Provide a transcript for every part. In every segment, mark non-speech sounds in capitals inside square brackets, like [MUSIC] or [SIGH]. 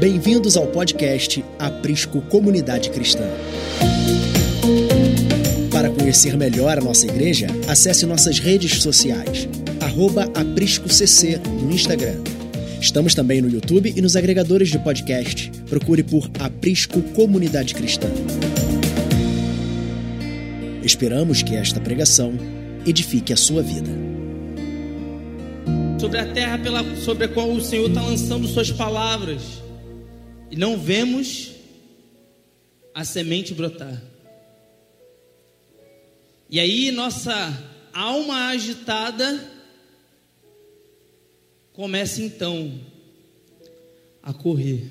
Bem-vindos ao podcast Aprisco Comunidade Cristã. Para conhecer melhor a nossa igreja, acesse nossas redes sociais, ApriscoCC no Instagram. Estamos também no YouTube e nos agregadores de podcast. Procure por Aprisco Comunidade Cristã. Esperamos que esta pregação edifique a sua vida. Sobre a terra pela, sobre a qual o Senhor está lançando suas palavras, e não vemos a semente brotar. E aí, nossa alma agitada começa então a correr.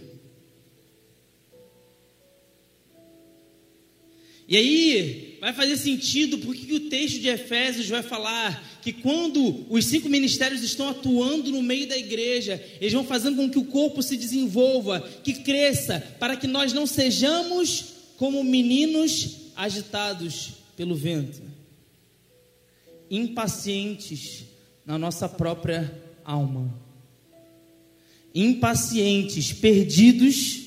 E aí vai fazer sentido porque o texto de Efésios vai falar que quando os cinco ministérios estão atuando no meio da igreja, eles vão fazendo com que o corpo se desenvolva, que cresça, para que nós não sejamos como meninos agitados pelo vento, impacientes na nossa própria alma, impacientes, perdidos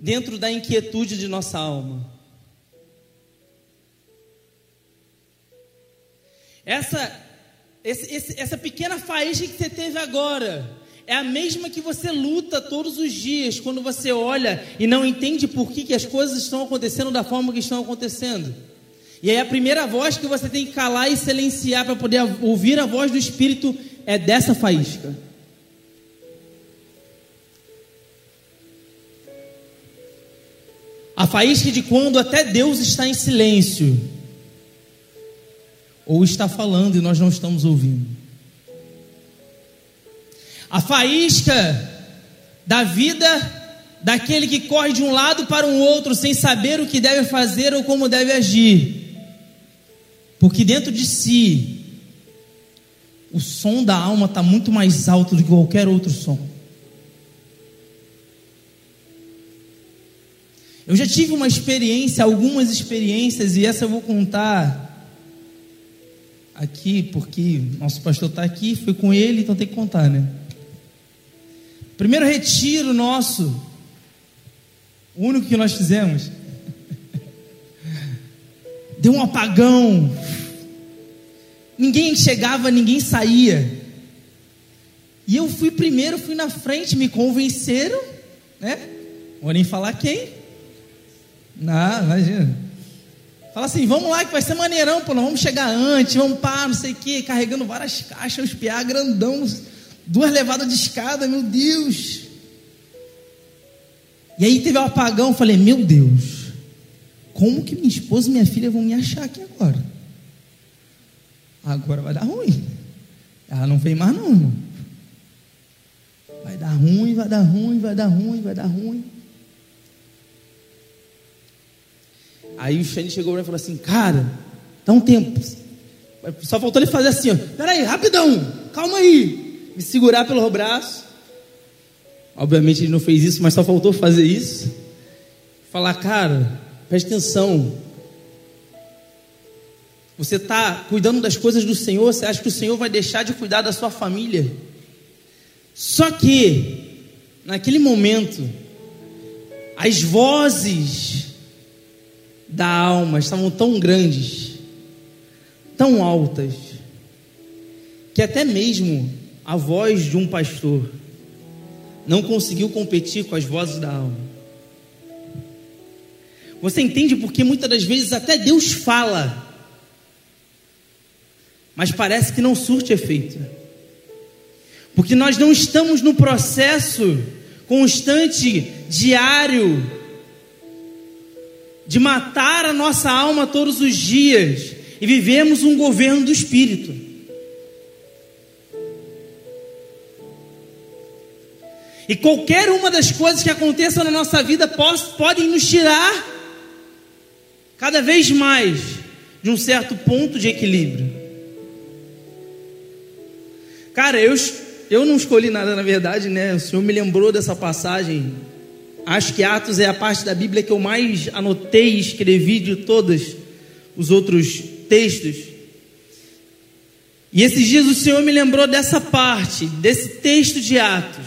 dentro da inquietude de nossa alma. Essa, esse, esse, essa pequena faísca que você teve agora é a mesma que você luta todos os dias quando você olha e não entende por que, que as coisas estão acontecendo da forma que estão acontecendo. E aí a primeira voz que você tem que calar e silenciar para poder ouvir a voz do Espírito é dessa faísca. A faísca de quando até Deus está em silêncio ou está falando e nós não estamos ouvindo. A faísca da vida daquele que corre de um lado para um outro sem saber o que deve fazer ou como deve agir. Porque dentro de si, o som da alma está muito mais alto do que qualquer outro som. Eu já tive uma experiência, algumas experiências, e essa eu vou contar aqui, porque nosso pastor está aqui, foi com ele, então tem que contar, né? Primeiro retiro nosso, o único que nós fizemos, [LAUGHS] deu um apagão, ninguém chegava, ninguém saía, e eu fui primeiro, fui na frente, me convenceram, né? Vou nem falar quem, não, imagina. Fala assim, vamos lá que vai ser maneirão, pô, nós vamos chegar antes, vamos pá, não sei o quê, carregando várias caixas, os PA grandão, duas levadas de escada, meu Deus. E aí teve um apagão, falei, meu Deus, como que minha esposa e minha filha vão me achar aqui agora? Agora vai dar ruim. Ela não vem mais não, irmão. Vai dar ruim, vai dar ruim, vai dar ruim, vai dar ruim. Aí o Shane chegou para mim e falou assim: Cara, dá um tempo. Só faltou ele fazer assim: ó, Peraí, rapidão, calma aí. Me segurar pelo braço. Obviamente ele não fez isso, mas só faltou fazer isso. Falar, cara, preste atenção. Você está cuidando das coisas do Senhor, você acha que o Senhor vai deixar de cuidar da sua família? Só que, naquele momento, as vozes da alma estavam tão grandes, tão altas, que até mesmo a voz de um pastor não conseguiu competir com as vozes da alma. Você entende porque muitas das vezes até Deus fala, mas parece que não surte efeito. Porque nós não estamos no processo constante, diário, de matar a nossa alma todos os dias e vivemos um governo do espírito. E qualquer uma das coisas que aconteçam na nossa vida podem nos tirar cada vez mais de um certo ponto de equilíbrio. Cara, eu, eu não escolhi nada na verdade, né? O Senhor me lembrou dessa passagem Acho que Atos é a parte da Bíblia que eu mais anotei e escrevi de todos os outros textos. E esses dias o Senhor me lembrou dessa parte, desse texto de Atos,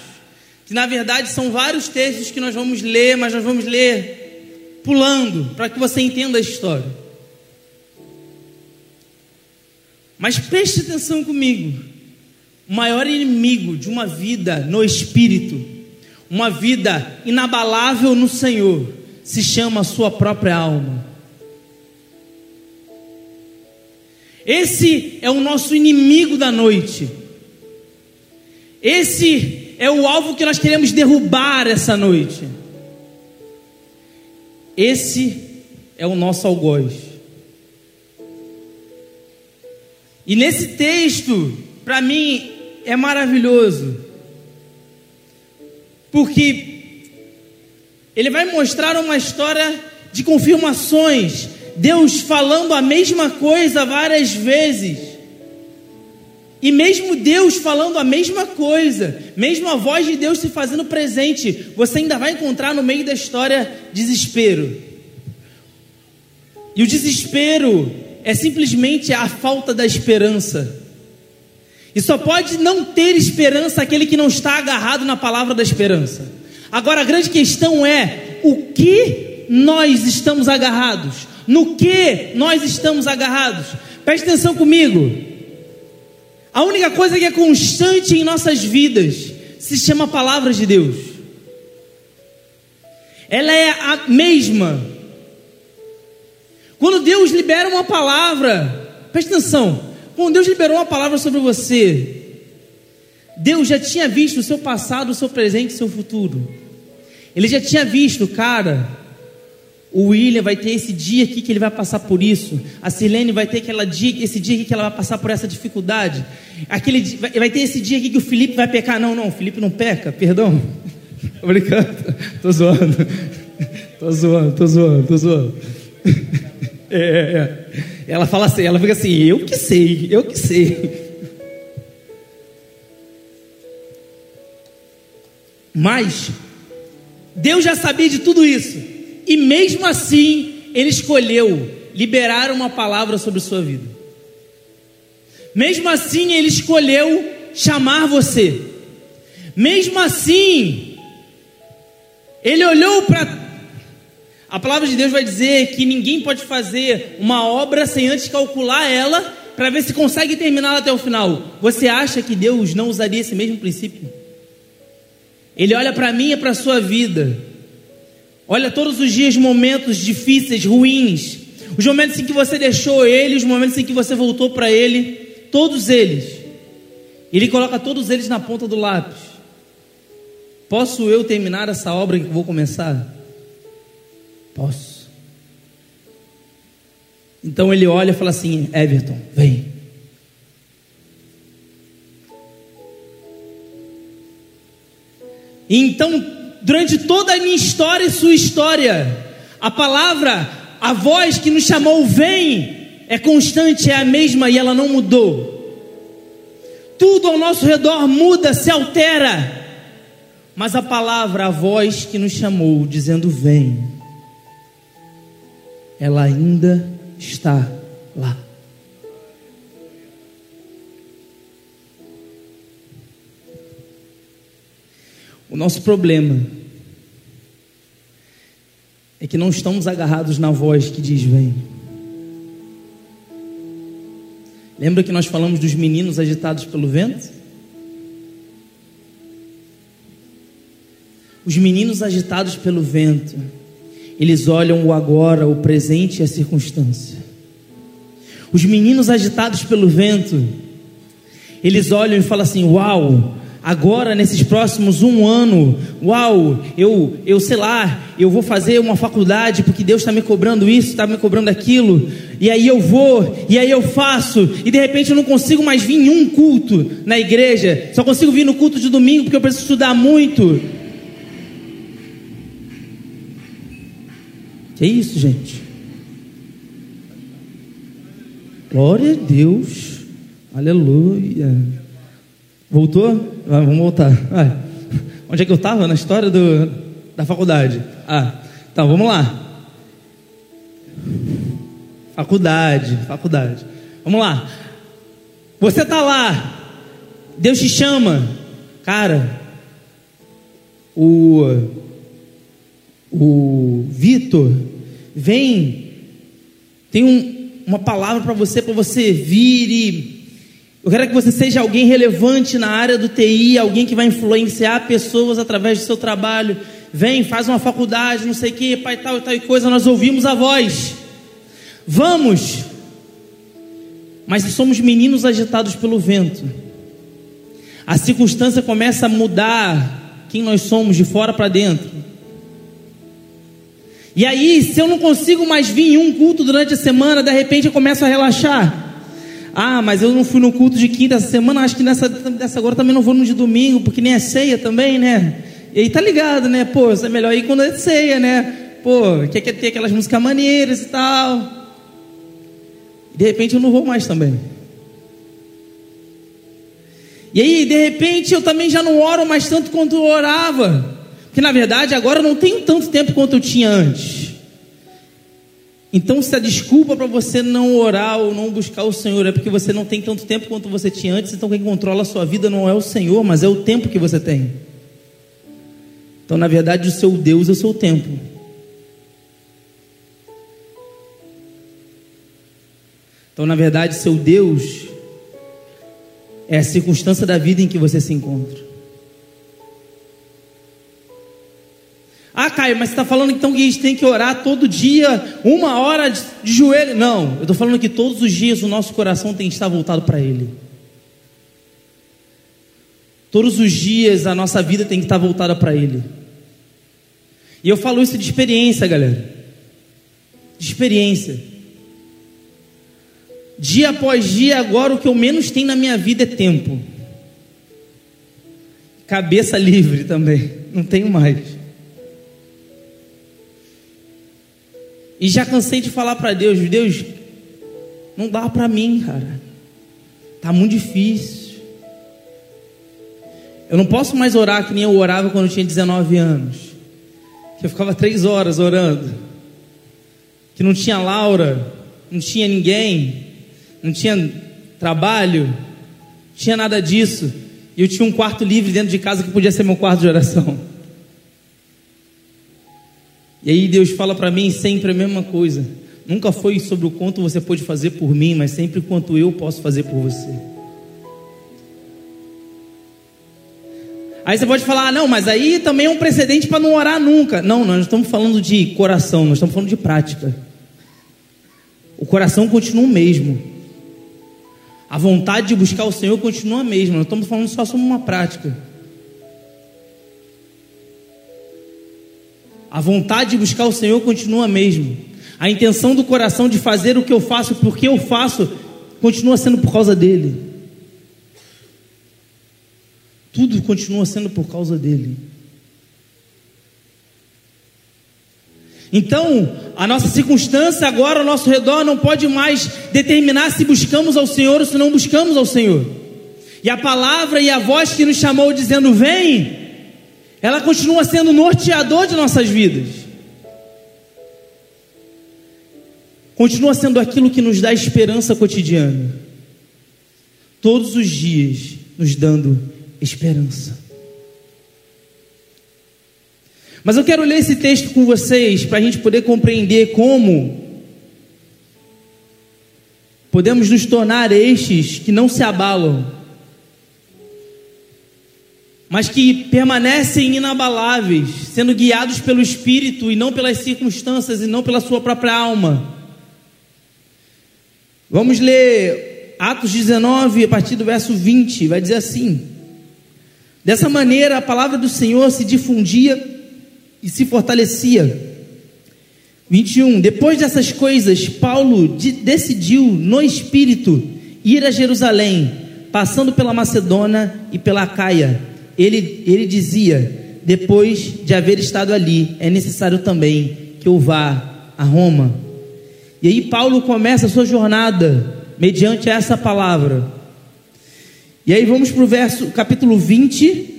que na verdade são vários textos que nós vamos ler, mas nós vamos ler pulando, para que você entenda a história. Mas preste atenção comigo. O maior inimigo de uma vida no espírito, uma vida inabalável no Senhor, se chama a sua própria alma. Esse é o nosso inimigo da noite. Esse é o alvo que nós queremos derrubar essa noite. Esse é o nosso algoz. E nesse texto, para mim, é maravilhoso, porque ele vai mostrar uma história de confirmações, Deus falando a mesma coisa várias vezes. E mesmo Deus falando a mesma coisa, mesmo a voz de Deus se fazendo presente, você ainda vai encontrar no meio da história desespero. E o desespero é simplesmente a falta da esperança. E só pode não ter esperança aquele que não está agarrado na palavra da esperança. Agora a grande questão é: o que nós estamos agarrados? No que nós estamos agarrados? Preste atenção comigo. A única coisa que é constante em nossas vidas se chama palavra de Deus. Ela é a mesma. Quando Deus libera uma palavra, preste atenção. Quando Deus liberou uma palavra sobre você, Deus já tinha visto o seu passado, o seu presente o seu futuro. Ele já tinha visto, cara, o William vai ter esse dia aqui que ele vai passar por isso. A Silene vai ter aquela dia, esse dia aqui que ela vai passar por essa dificuldade. Aquele, vai ter esse dia aqui que o Felipe vai pecar. Não, não, o Felipe não peca, perdão. [LAUGHS] Tô brincando, [LAUGHS] tô zoando. Tô zoando, tô zoando, tô [LAUGHS] zoando. É, é, é. Ela fala assim, ela fica assim, eu que sei, eu que sei. Mas Deus já sabia de tudo isso. E mesmo assim, ele escolheu liberar uma palavra sobre sua vida. Mesmo assim, ele escolheu chamar você. Mesmo assim, ele olhou para. A palavra de Deus vai dizer que ninguém pode fazer uma obra sem antes calcular ela para ver se consegue terminá-la até o final. Você acha que Deus não usaria esse mesmo princípio? Ele olha para mim e para a sua vida Olha todos os dias momentos difíceis, ruins, os momentos em que você deixou Ele, os momentos em que você voltou para Ele, todos eles. Ele coloca todos eles na ponta do lápis. Posso eu terminar essa obra que vou começar? Posso. Então ele olha e fala assim: Everton, vem. Então durante toda a minha história e sua história. A palavra, a voz que nos chamou, vem, é constante, é a mesma e ela não mudou. Tudo ao nosso redor muda, se altera. Mas a palavra, a voz que nos chamou, dizendo vem, ela ainda está lá. O nosso problema é que não estamos agarrados na voz que diz: Vem. Lembra que nós falamos dos meninos agitados pelo vento? Os meninos agitados pelo vento, eles olham o agora, o presente e a circunstância. Os meninos agitados pelo vento, eles olham e falam assim: Uau, agora nesses próximos um ano, uau, eu, eu sei lá, eu vou fazer uma faculdade porque Deus está me cobrando isso, está me cobrando aquilo, e aí eu vou, e aí eu faço, e de repente eu não consigo mais vir em um culto na igreja, só consigo vir no culto de domingo porque eu preciso estudar muito. Que é isso, gente? Glória a Deus, aleluia. Voltou? Ah, vamos voltar. Onde é que eu estava? Na história do, da faculdade. Ah, tá, vamos lá. Faculdade, faculdade. Vamos lá. Você está lá. Deus te chama. Cara, o, o Vitor, vem, tem um, uma palavra para você, para você vir e. Eu quero que você seja alguém relevante na área do TI, alguém que vai influenciar pessoas através do seu trabalho. Vem, faz uma faculdade, não sei o que, pai, tal e tal e coisa. Nós ouvimos a voz. Vamos! Mas somos meninos agitados pelo vento, a circunstância começa a mudar quem nós somos de fora para dentro. E aí, se eu não consigo mais vir em um culto durante a semana, de repente eu começo a relaxar. Ah, mas eu não fui no culto de quinta essa semana, acho que nessa, dessa agora também não vou no de domingo, porque nem é ceia também, né? E aí tá ligado, né? Pô, é melhor ir quando é ceia, né? Pô, quer, quer ter aquelas músicas maneiras e tal. De repente eu não vou mais também. E aí, de repente, eu também já não oro mais tanto quanto eu orava. Porque na verdade agora não tenho tanto tempo quanto eu tinha antes. Então, se a desculpa para você não orar ou não buscar o Senhor é porque você não tem tanto tempo quanto você tinha antes, então quem controla a sua vida não é o Senhor, mas é o tempo que você tem. Então, na verdade, o seu Deus é o seu tempo. Então, na verdade, seu Deus é a circunstância da vida em que você se encontra. Ah, Caio, mas você está falando então que a gente tem que orar todo dia, uma hora de, de joelho? Não, eu estou falando que todos os dias o nosso coração tem que estar voltado para Ele. Todos os dias a nossa vida tem que estar voltada para Ele. E eu falo isso de experiência, galera. De experiência. Dia após dia, agora o que eu menos tenho na minha vida é tempo. Cabeça livre também, não tenho mais. E já cansei de falar para Deus, Deus, não dá para mim, cara. Tá muito difícil. Eu não posso mais orar que nem eu orava quando eu tinha 19 anos. Que eu ficava três horas orando. Que não tinha Laura, não tinha ninguém não tinha trabalho, não tinha nada disso. E eu tinha um quarto livre dentro de casa que podia ser meu quarto de oração. E aí Deus fala para mim sempre a mesma coisa. Nunca foi sobre o quanto você pode fazer por mim, mas sempre quanto eu posso fazer por você. Aí você pode falar, ah, não, mas aí também é um precedente para não orar nunca. Não, nós não estamos falando de coração, nós estamos falando de prática. O coração continua o mesmo. A vontade de buscar o Senhor continua a mesma. Nós estamos falando só sobre uma prática. A vontade de buscar o Senhor continua a mesma. A intenção do coração de fazer o que eu faço, porque eu faço, continua sendo por causa dele. Tudo continua sendo por causa dele. Então, a nossa circunstância agora ao nosso redor não pode mais determinar se buscamos ao Senhor ou se não buscamos ao Senhor. E a palavra e a voz que nos chamou dizendo: Vem, ela continua sendo norteador de nossas vidas. Continua sendo aquilo que nos dá esperança cotidiana. Todos os dias nos dando esperança. Mas eu quero ler esse texto com vocês para a gente poder compreender como podemos nos tornar estes que não se abalam, mas que permanecem inabaláveis, sendo guiados pelo Espírito e não pelas circunstâncias e não pela sua própria alma. Vamos ler Atos 19, a partir do verso 20, vai dizer assim: Dessa maneira a palavra do Senhor se difundia e se fortalecia. 21. Depois dessas coisas, Paulo de, decidiu no espírito ir a Jerusalém, passando pela Macedônia e pela Caia. Ele, ele dizia: Depois de haver estado ali, é necessário também que eu vá a Roma. E aí Paulo começa a sua jornada mediante essa palavra. E aí vamos para o verso, capítulo 20,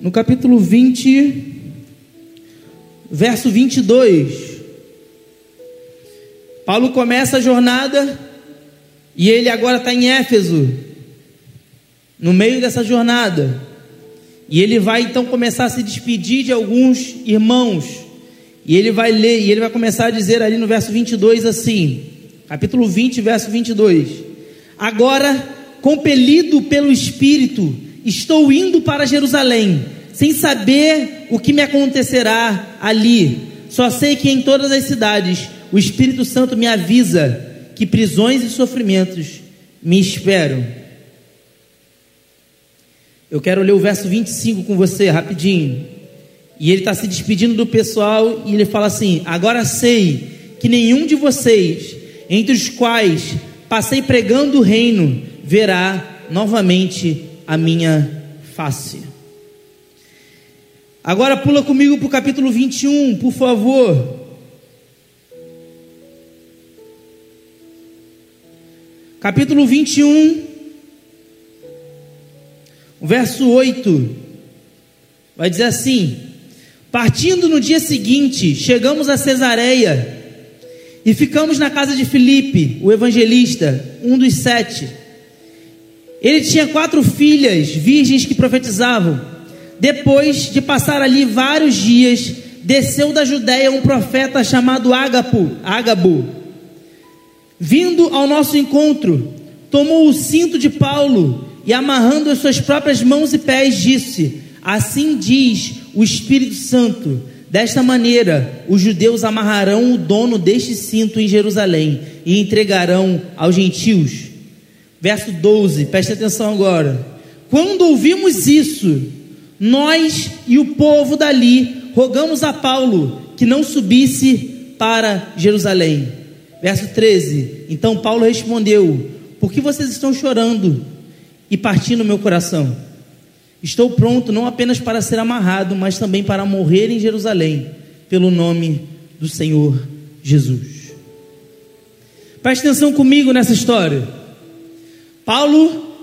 no capítulo 20, verso 22. Paulo começa a jornada e ele agora está em Éfeso. no meio dessa jornada. E ele vai então começar a se despedir de alguns irmãos. E ele vai ler, e ele vai começar a dizer ali no verso 22 assim: capítulo 20, verso 22. Agora, compelido pelo Espírito, estou indo para Jerusalém, sem saber o que me acontecerá ali. Só sei que em todas as cidades o Espírito Santo me avisa que prisões e sofrimentos me esperam. Eu quero ler o verso 25 com você, rapidinho. E ele está se despedindo do pessoal e ele fala assim: Agora sei que nenhum de vocês, entre os quais passei pregando o reino, verá novamente a minha face. Agora pula comigo para o capítulo 21, por favor. Capítulo 21, o verso 8, vai dizer assim: Partindo no dia seguinte, chegamos a Cesareia e ficamos na casa de Filipe, o evangelista, um dos sete. Ele tinha quatro filhas virgens que profetizavam. Depois de passar ali vários dias, desceu da Judéia um profeta chamado Ágapo, Ágabo. Vindo ao nosso encontro, tomou o cinto de Paulo e amarrando as suas próprias mãos e pés, disse: Assim diz o Espírito Santo: Desta maneira, os judeus amarrarão o dono deste cinto em Jerusalém e entregarão aos gentios. Verso 12, preste atenção agora. Quando ouvimos isso, nós e o povo dali rogamos a Paulo que não subisse para Jerusalém. Verso 13: Então Paulo respondeu: Por que vocês estão chorando? e partir no meu coração. Estou pronto não apenas para ser amarrado, mas também para morrer em Jerusalém, pelo nome do Senhor Jesus. Preste atenção comigo nessa história. Paulo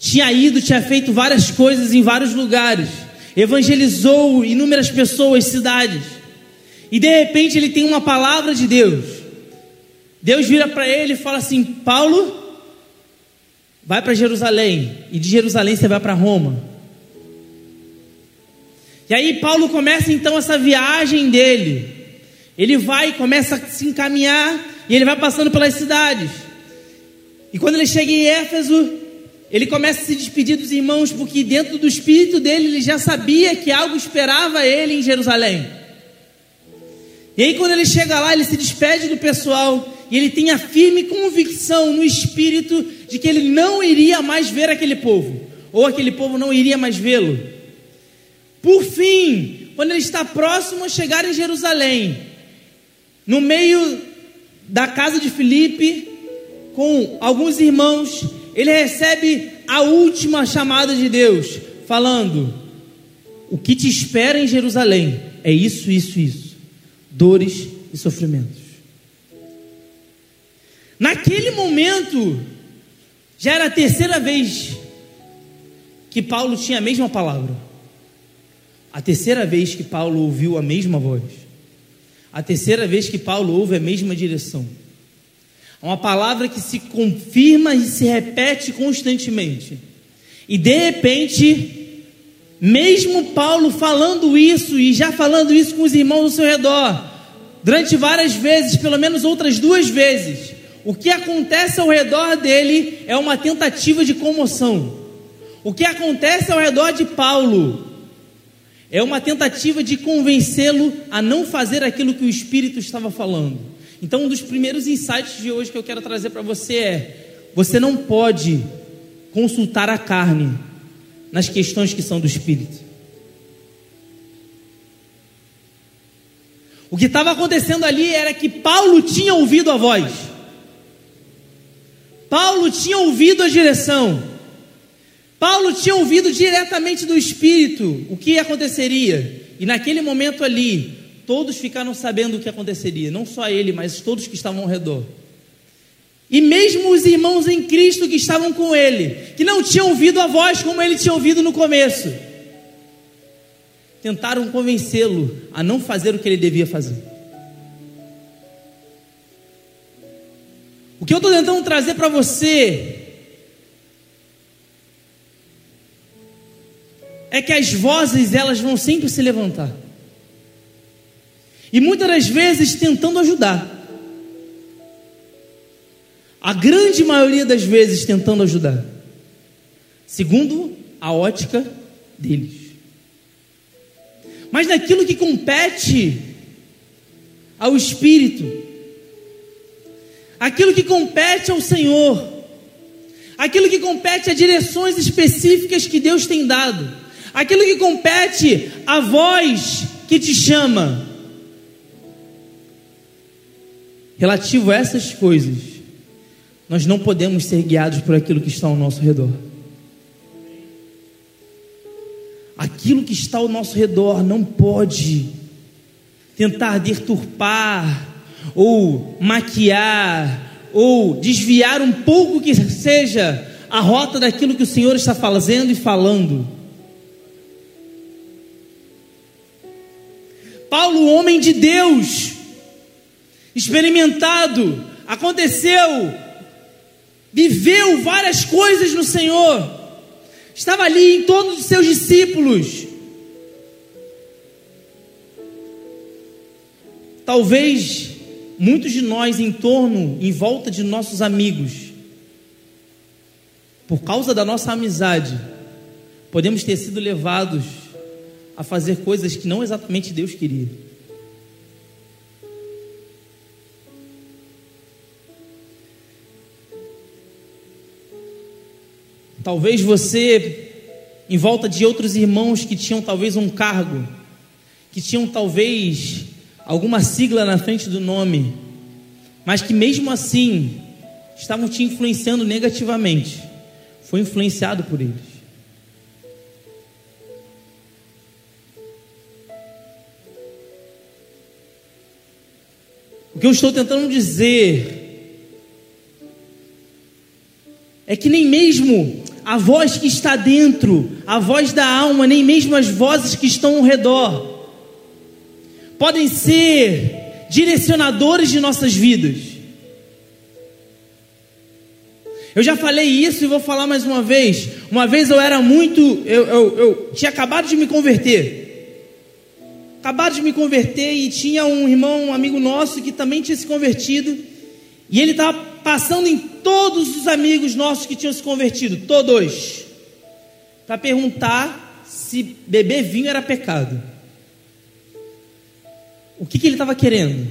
tinha ido, tinha feito várias coisas em vários lugares, evangelizou inúmeras pessoas, cidades, e de repente ele tem uma palavra de Deus. Deus vira para ele e fala assim: Paulo, vai para Jerusalém, e de Jerusalém você vai para Roma. E aí Paulo começa então essa viagem dele. Ele vai começa a se encaminhar, e ele vai passando pelas cidades. E quando ele chega em Éfeso, ele começa a se despedir dos irmãos, porque dentro do espírito dele ele já sabia que algo esperava ele em Jerusalém. E aí, quando ele chega lá, ele se despede do pessoal e ele tem a firme convicção no espírito de que ele não iria mais ver aquele povo, ou aquele povo não iria mais vê-lo. Por fim, quando ele está próximo a chegar em Jerusalém, no meio da casa de Filipe, com alguns irmãos, ele recebe a última chamada de Deus, falando: O que te espera em Jerusalém é isso, isso, isso, dores e sofrimentos. Naquele momento, já era a terceira vez que Paulo tinha a mesma palavra. A terceira vez que Paulo ouviu a mesma voz. A terceira vez que Paulo ouve a mesma direção. Uma palavra que se confirma e se repete constantemente. E de repente, mesmo Paulo falando isso e já falando isso com os irmãos ao seu redor, durante várias vezes, pelo menos outras duas vezes, o que acontece ao redor dele é uma tentativa de comoção. O que acontece ao redor de Paulo é uma tentativa de convencê-lo a não fazer aquilo que o Espírito estava falando. Então, um dos primeiros insights de hoje que eu quero trazer para você é: você não pode consultar a carne nas questões que são do Espírito. O que estava acontecendo ali era que Paulo tinha ouvido a voz. Paulo tinha ouvido a direção. Paulo tinha ouvido diretamente do Espírito o que aconteceria. E naquele momento ali, todos ficaram sabendo o que aconteceria. Não só ele, mas todos que estavam ao redor. E mesmo os irmãos em Cristo que estavam com ele, que não tinham ouvido a voz como ele tinha ouvido no começo, tentaram convencê-lo a não fazer o que ele devia fazer. O que eu estou tentando trazer para você é que as vozes elas vão sempre se levantar. E muitas das vezes tentando ajudar. A grande maioria das vezes tentando ajudar. Segundo a ótica deles. Mas naquilo que compete ao Espírito, aquilo que compete ao Senhor, aquilo que compete a direções específicas que Deus tem dado, aquilo que compete a voz que te chama. Relativo a essas coisas, nós não podemos ser guiados por aquilo que está ao nosso redor. Aquilo que está ao nosso redor não pode tentar deturpar ou maquiar ou desviar um pouco que seja a rota daquilo que o Senhor está fazendo e falando. Paulo, homem de Deus, experimentado, aconteceu, viveu várias coisas no Senhor, estava ali em torno dos seus discípulos. Talvez muitos de nós em torno, em volta de nossos amigos, por causa da nossa amizade, podemos ter sido levados a fazer coisas que não exatamente Deus queria. Talvez você, em volta de outros irmãos que tinham talvez um cargo, que tinham talvez alguma sigla na frente do nome, mas que mesmo assim estavam te influenciando negativamente, foi influenciado por eles. O que eu estou tentando dizer é que nem mesmo a voz que está dentro, a voz da alma, nem mesmo as vozes que estão ao redor, podem ser direcionadores de nossas vidas. Eu já falei isso e vou falar mais uma vez. Uma vez eu era muito. Eu, eu, eu tinha acabado de me converter. Acabado de me converter e tinha um irmão, um amigo nosso que também tinha se convertido. E ele estava passando em todos os amigos nossos que tinham se convertido, todos, para perguntar se beber vinho era pecado. O que, que ele estava querendo?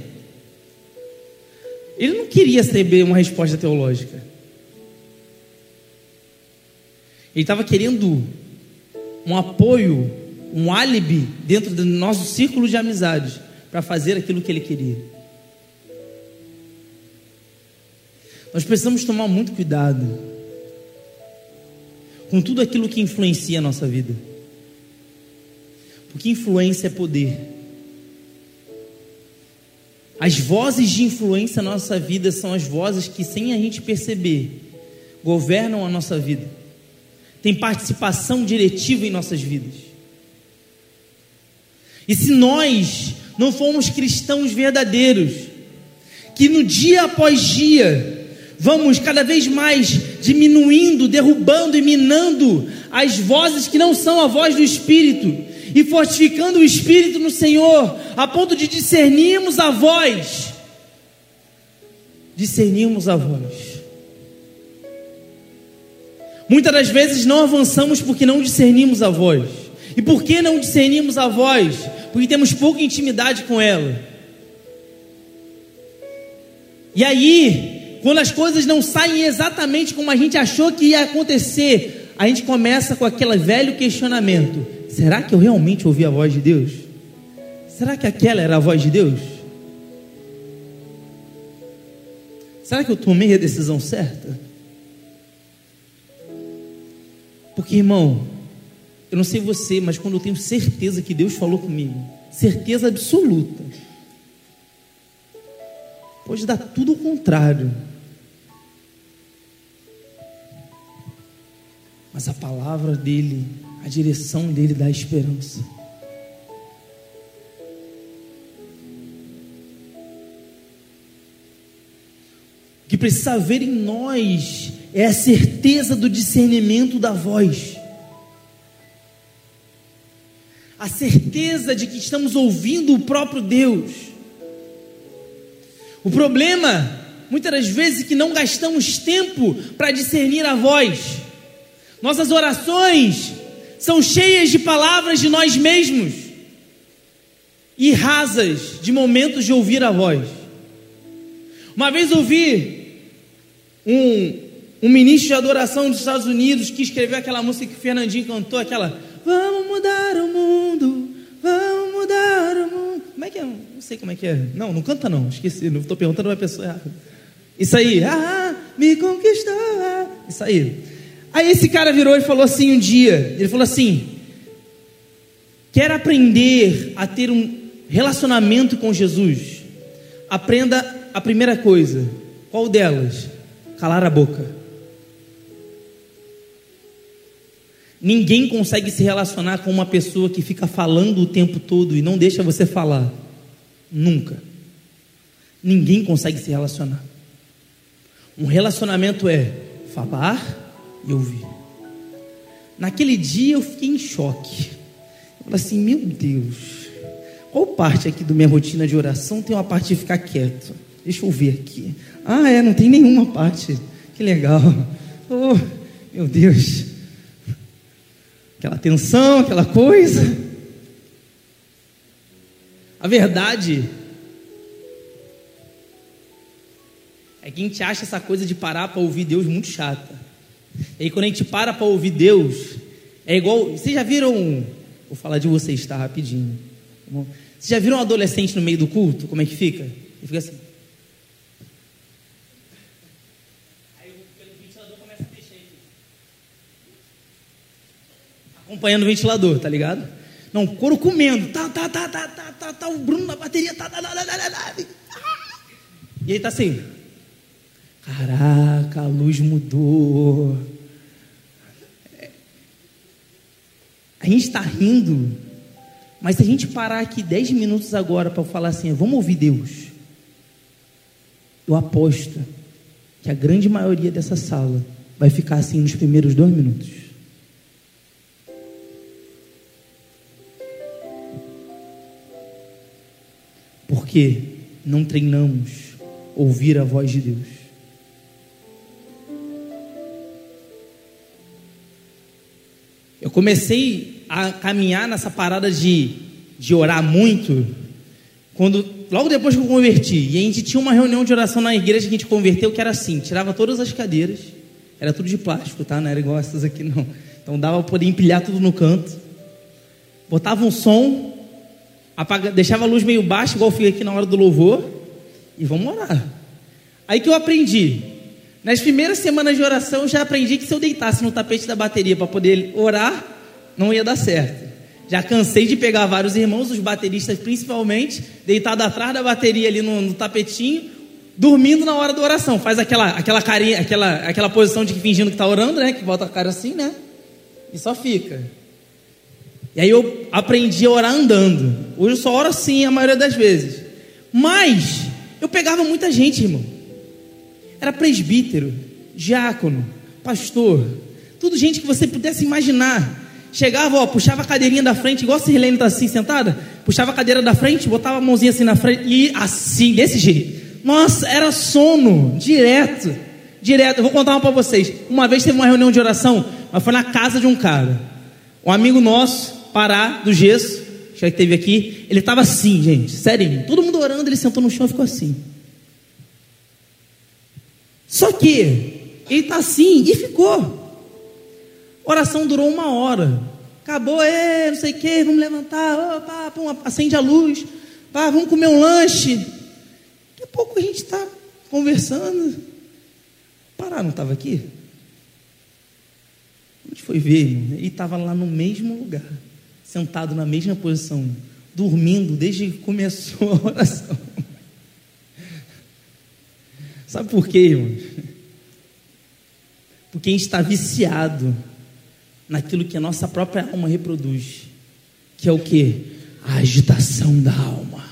Ele não queria saber uma resposta teológica. Ele estava querendo um apoio, um álibi dentro do nosso círculo de amizade para fazer aquilo que ele queria. Nós precisamos tomar muito cuidado com tudo aquilo que influencia a nossa vida. Porque influência é poder. As vozes de influência na nossa vida são as vozes que, sem a gente perceber, governam a nossa vida, tem participação diretiva em nossas vidas. E se nós não formos cristãos verdadeiros, que no dia após dia vamos cada vez mais diminuindo, derrubando e minando as vozes que não são a voz do Espírito, e fortificando o espírito no Senhor, a ponto de discernirmos a voz. Discernirmos a voz. Muitas das vezes não avançamos porque não discernimos a voz. E por que não discernimos a voz? Porque temos pouca intimidade com ela. E aí, quando as coisas não saem exatamente como a gente achou que ia acontecer, a gente começa com aquele velho questionamento: Será que eu realmente ouvi a voz de Deus? Será que aquela era a voz de Deus? Será que eu tomei a decisão certa? Porque, irmão, eu não sei você, mas quando eu tenho certeza que Deus falou comigo, certeza absoluta, pode dar tudo o contrário. Mas a palavra dele a direção dele dá esperança. O que precisa haver em nós é a certeza do discernimento da voz. a certeza de que estamos ouvindo o próprio Deus. O problema, muitas das vezes, é que não gastamos tempo para discernir a voz. Nossas orações são cheias de palavras de nós mesmos e rasas de momentos de ouvir a voz. Uma vez ouvi um, um ministro de adoração dos Estados Unidos que escreveu aquela música que o Fernandinho cantou, aquela Vamos mudar o mundo, vamos mudar o mundo. Como é que é? Não sei como é que é. Não, não canta não, esqueci, não estou perguntando uma pessoa errada. Isso aí, ah, me conquistou. Isso aí. Aí esse cara virou e falou assim um dia, ele falou assim: quer aprender a ter um relacionamento com Jesus? Aprenda a primeira coisa. Qual delas? Calar a boca. Ninguém consegue se relacionar com uma pessoa que fica falando o tempo todo e não deixa você falar. Nunca. Ninguém consegue se relacionar. Um relacionamento é falar e ouvir. Naquele dia eu fiquei em choque. Eu falei assim: meu Deus, qual parte aqui da minha rotina de oração tem uma parte de ficar quieto? Deixa eu ver aqui. Ah, é, não tem nenhuma parte. Que legal. Oh, meu Deus aquela tensão, aquela coisa. A verdade é que a gente acha essa coisa de parar para ouvir Deus muito chata. E aí quando a gente para para ouvir Deus, é igual. Vocês já viram. Vou falar de vocês, tá? Rapidinho. Vocês já viram um adolescente no meio do culto? Como é que fica? Ele fica assim. acompanhando o ventilador, tá ligado? Não, couro comendo, tá, tá, tá, tá, tá, tá, tá, o Bruno na bateria, tá, tá, tá, tá, tá, tá. E aí tá assim, caraca, a luz mudou. A gente está rindo, mas se a gente parar aqui 10 minutos agora para falar assim, vamos ouvir Deus, eu aposto que a grande maioria dessa sala vai ficar assim nos primeiros dois minutos. porque não treinamos ouvir a voz de Deus. Comecei a caminhar nessa parada de, de orar muito, quando logo depois que eu converti, e a gente tinha uma reunião de oração na igreja que a gente converteu, que era assim, tirava todas as cadeiras, era tudo de plástico, tá? Não era igual essas aqui não. Então dava para poder empilhar tudo no canto. Botava um som apaga, deixava a luz meio baixa, igual fica aqui na hora do louvor, e vamos orar. Aí que eu aprendi. Nas primeiras semanas de oração, eu já aprendi que se eu deitasse no tapete da bateria para poder orar, não ia dar certo. Já cansei de pegar vários irmãos, os bateristas principalmente, deitado atrás da bateria ali no, no tapetinho, dormindo na hora da oração. Faz aquela, aquela carinha, aquela, aquela posição de que fingindo que está orando, né? Que bota a cara assim, né? E só fica. E aí eu aprendi a orar andando. Hoje eu só oro assim a maioria das vezes. Mas eu pegava muita gente, irmão. Era presbítero, diácono, pastor, tudo gente que você pudesse imaginar. Chegava, ó, puxava a cadeirinha da frente, igual a Sirlene está assim sentada, puxava a cadeira da frente, botava a mãozinha assim na frente e assim, desse jeito. Nossa, era sono, direto, direto. Eu vou contar uma para vocês. Uma vez teve uma reunião de oração, mas foi na casa de um cara. Um amigo nosso, Pará, do gesso, que teve aqui, ele estava assim, gente, sério, todo mundo orando, ele sentou no chão e ficou assim. Só que ele está assim e ficou. A oração durou uma hora. Acabou, é, não sei o que, vamos levantar, opa, pum, acende a luz, pá, vamos comer um lanche. Daqui a pouco a gente está conversando. Pará não estava aqui? A gente foi ver, ele estava lá no mesmo lugar sentado na mesma posição, dormindo desde que começou a oração. Sabe por quê, irmãos? Porque a gente está viciado naquilo que a nossa própria alma reproduz, que é o que? A agitação da alma.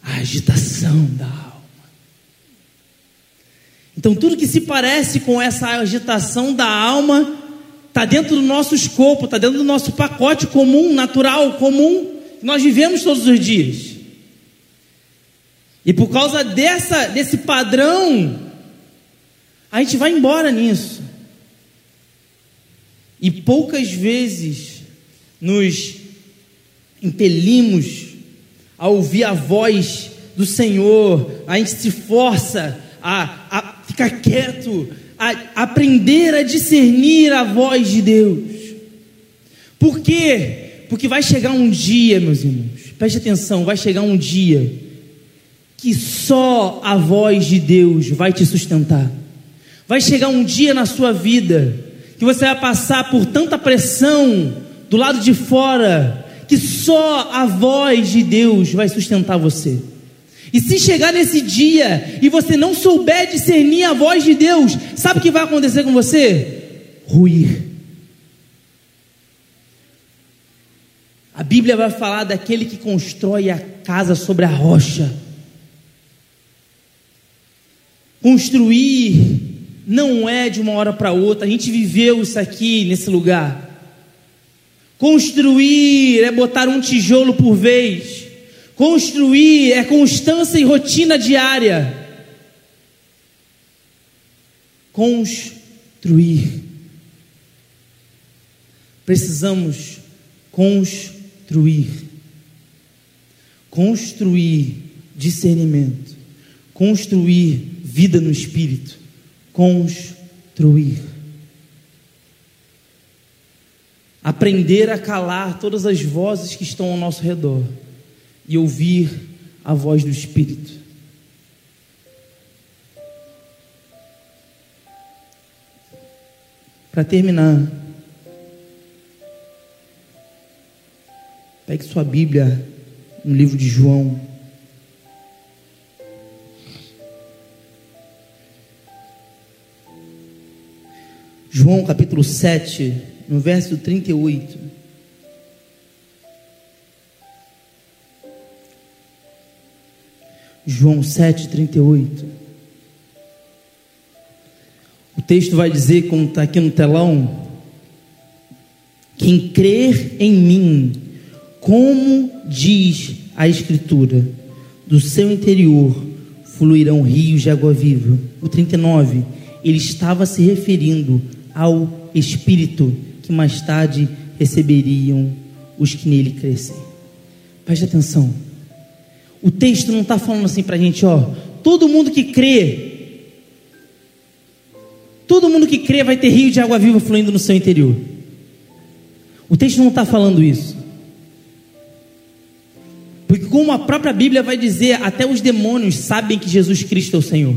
A agitação da alma. Então, tudo que se parece com essa agitação da alma está dentro do nosso escopo, está dentro do nosso pacote comum, natural, comum, que nós vivemos todos os dias. E por causa dessa, desse padrão, a gente vai embora nisso. E poucas vezes nos impelimos a ouvir a voz do Senhor, a gente se força a, a ficar quieto, a aprender a discernir a voz de Deus. Por quê? Porque vai chegar um dia, meus irmãos, preste atenção, vai chegar um dia que só a voz de Deus vai te sustentar. Vai chegar um dia na sua vida que você vai passar por tanta pressão do lado de fora que só a voz de Deus vai sustentar você. E se chegar nesse dia e você não souber discernir a voz de Deus, sabe o que vai acontecer com você? Ruir. A Bíblia vai falar daquele que constrói a casa sobre a rocha. Construir não é de uma hora para outra, a gente viveu isso aqui nesse lugar. Construir é botar um tijolo por vez. Construir é constância e rotina diária. Construir. Precisamos construir. Construir discernimento. Construir vida no espírito. Construir. Aprender a calar todas as vozes que estão ao nosso redor e ouvir a voz do Espírito. Para terminar, pegue sua Bíblia no livro de João. João capítulo 7, no verso 38. João 7,38. O texto vai dizer, como está aqui no telão: Quem crer em mim, como diz a Escritura, do seu interior fluirão rios de água viva. O 39, ele estava se referindo ao Espírito que mais tarde receberiam os que nele crescem. Preste atenção. O texto não está falando assim para a gente, ó, todo mundo que crê, todo mundo que crê vai ter rio de água viva fluindo no seu interior. O texto não está falando isso. Porque, como a própria Bíblia vai dizer, até os demônios sabem que Jesus Cristo é o Senhor.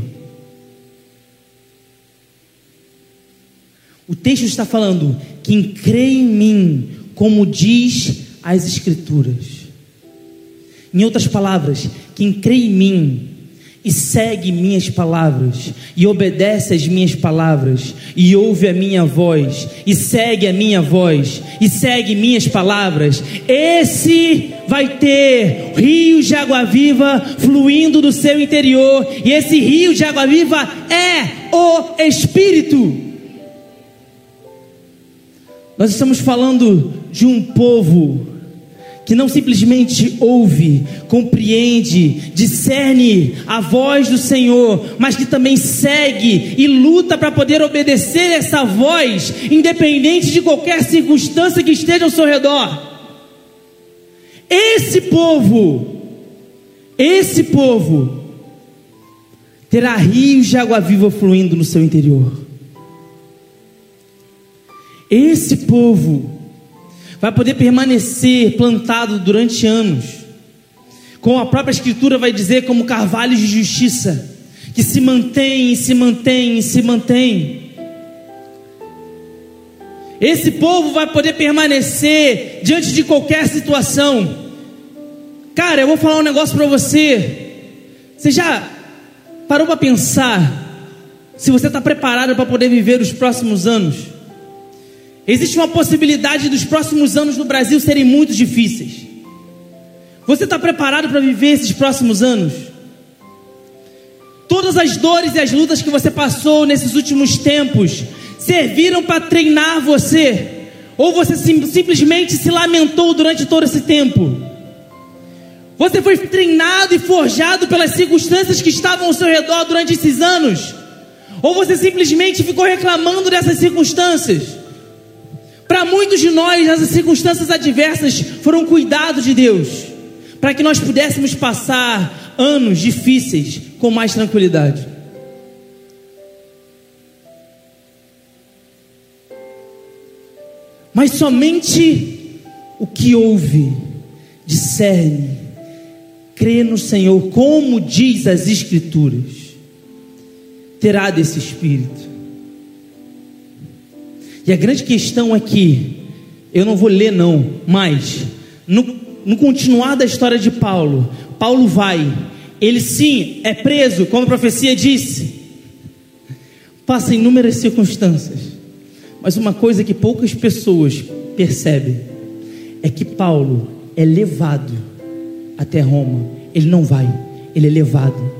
O texto está falando: quem crê em mim, como diz as Escrituras. Em outras palavras, quem crê em mim e segue minhas palavras, e obedece às minhas palavras, e ouve a minha voz, e segue a minha voz, e segue minhas palavras, esse vai ter rios de água viva fluindo do seu interior, e esse rio de água viva é o Espírito. Nós estamos falando de um povo que não simplesmente ouve, compreende, discerne a voz do Senhor, mas que também segue e luta para poder obedecer essa voz, independente de qualquer circunstância que esteja ao seu redor. Esse povo, esse povo, terá rios de água viva fluindo no seu interior. Esse povo vai poder permanecer plantado durante anos. Como a própria Escritura vai dizer, como carvalhos de justiça, que se mantém, se mantém, se mantém. Esse povo vai poder permanecer diante de qualquer situação. Cara, eu vou falar um negócio para você. Você já parou para pensar se você está preparado para poder viver os próximos anos? Existe uma possibilidade dos próximos anos no Brasil serem muito difíceis. Você está preparado para viver esses próximos anos? Todas as dores e as lutas que você passou nesses últimos tempos, serviram para treinar você? Ou você sim, simplesmente se lamentou durante todo esse tempo? Você foi treinado e forjado pelas circunstâncias que estavam ao seu redor durante esses anos? Ou você simplesmente ficou reclamando dessas circunstâncias? Para muitos de nós, as circunstâncias adversas foram cuidado de Deus, para que nós pudéssemos passar anos difíceis com mais tranquilidade. Mas somente o que ouve, discerne, crê no Senhor, como diz as Escrituras, terá desse Espírito. E a grande questão é que, eu não vou ler não, mas no, no continuar da história de Paulo, Paulo vai, ele sim é preso, como a profecia disse, passa inúmeras circunstâncias, mas uma coisa que poucas pessoas percebem é que Paulo é levado até Roma, ele não vai, ele é levado,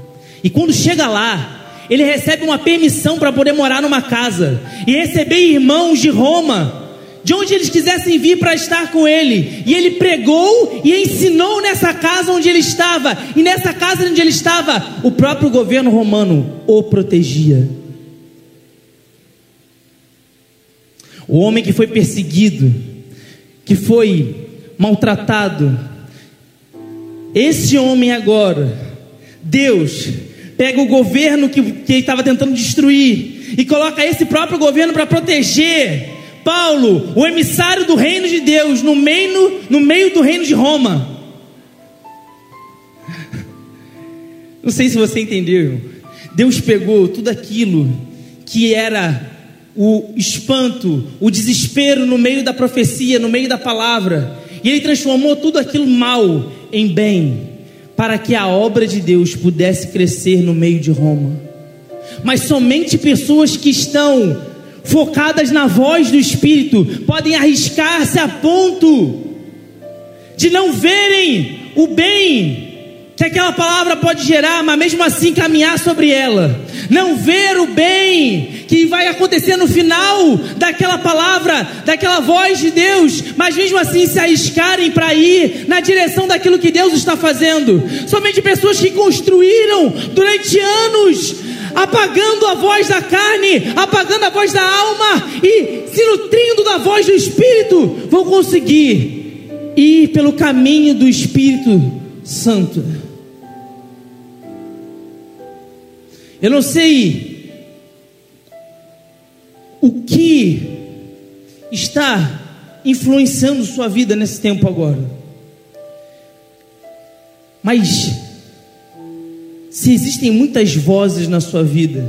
e quando chega lá, ele recebe uma permissão para poder morar numa casa e receber irmãos de Roma, de onde eles quisessem vir para estar com ele. E ele pregou e ensinou nessa casa onde ele estava, e nessa casa onde ele estava, o próprio governo romano o protegia. O homem que foi perseguido, que foi maltratado, esse homem agora, Deus pega o governo que, que ele estava tentando destruir e coloca esse próprio governo para proteger Paulo, o emissário do reino de Deus, no meio, no meio do reino de Roma. [LAUGHS] Não sei se você entendeu. Deus pegou tudo aquilo que era o espanto, o desespero no meio da profecia, no meio da palavra, e ele transformou tudo aquilo mal em bem para que a obra de Deus pudesse crescer no meio de Roma. Mas somente pessoas que estão focadas na voz do Espírito podem arriscar-se a ponto de não verem o bem que aquela palavra pode gerar, mas mesmo assim caminhar sobre ela, não ver o bem que vai acontecer no final daquela palavra, daquela voz de Deus, mas mesmo assim se arriscarem para ir na direção daquilo que Deus está fazendo. Somente pessoas que construíram durante anos, apagando a voz da carne, apagando a voz da alma e se nutrindo da voz do Espírito, vão conseguir ir pelo caminho do Espírito Santo. Eu não sei o que está influenciando sua vida nesse tempo agora. Mas se existem muitas vozes na sua vida,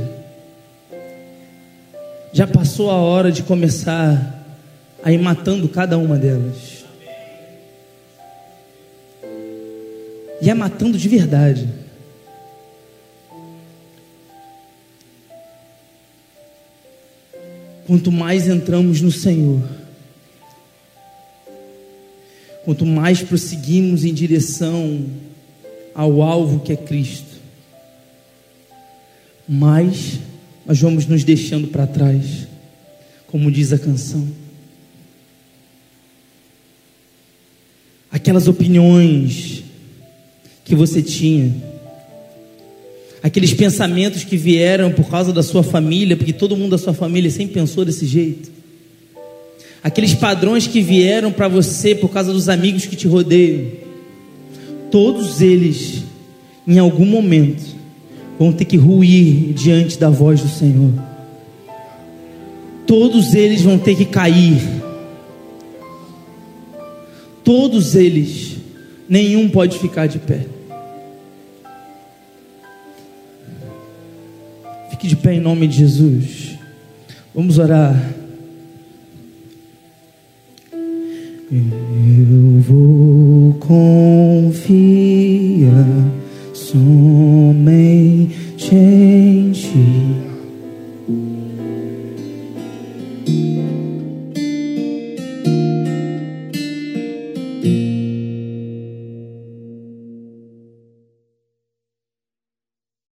já passou a hora de começar a ir matando cada uma delas. E é matando de verdade. Quanto mais entramos no Senhor, quanto mais prosseguimos em direção ao alvo que é Cristo, mais nós vamos nos deixando para trás, como diz a canção. Aquelas opiniões que você tinha, aqueles pensamentos que vieram por causa da sua família, porque todo mundo da sua família sempre pensou desse jeito. Aqueles padrões que vieram para você por causa dos amigos que te rodeiam. Todos eles, em algum momento, vão ter que ruir diante da voz do Senhor. Todos eles vão ter que cair. Todos eles, nenhum pode ficar de pé. Fique de pé em nome de Jesus. Vamos orar. Eu vou confiar Ti.